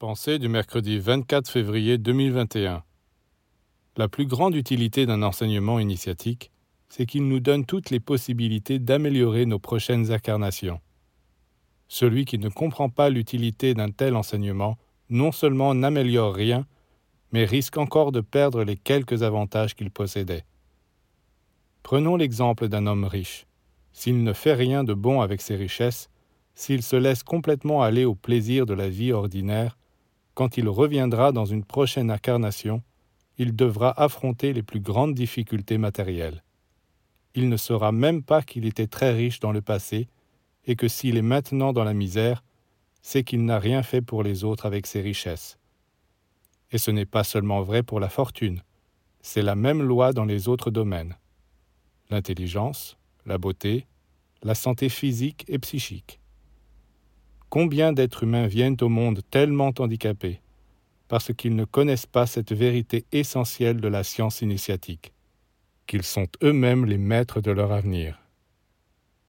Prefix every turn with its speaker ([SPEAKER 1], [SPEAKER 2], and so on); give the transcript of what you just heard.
[SPEAKER 1] Pensée du mercredi 24 février 2021. La plus grande utilité d'un enseignement initiatique, c'est qu'il nous donne toutes les possibilités d'améliorer nos prochaines incarnations. Celui qui ne comprend pas l'utilité d'un tel enseignement non seulement n'améliore rien, mais risque encore de perdre les quelques avantages qu'il possédait. Prenons l'exemple d'un homme riche. S'il ne fait rien de bon avec ses richesses, s'il se laisse complètement aller au plaisir de la vie ordinaire, quand il reviendra dans une prochaine incarnation, il devra affronter les plus grandes difficultés matérielles. Il ne saura même pas qu'il était très riche dans le passé, et que s'il est maintenant dans la misère, c'est qu'il n'a rien fait pour les autres avec ses richesses. Et ce n'est pas seulement vrai pour la fortune, c'est la même loi dans les autres domaines. L'intelligence, la beauté, la santé physique et psychique. Combien d'êtres humains viennent au monde tellement handicapés parce qu'ils ne connaissent pas cette vérité essentielle de la science initiatique, qu'ils sont eux-mêmes les maîtres de leur avenir?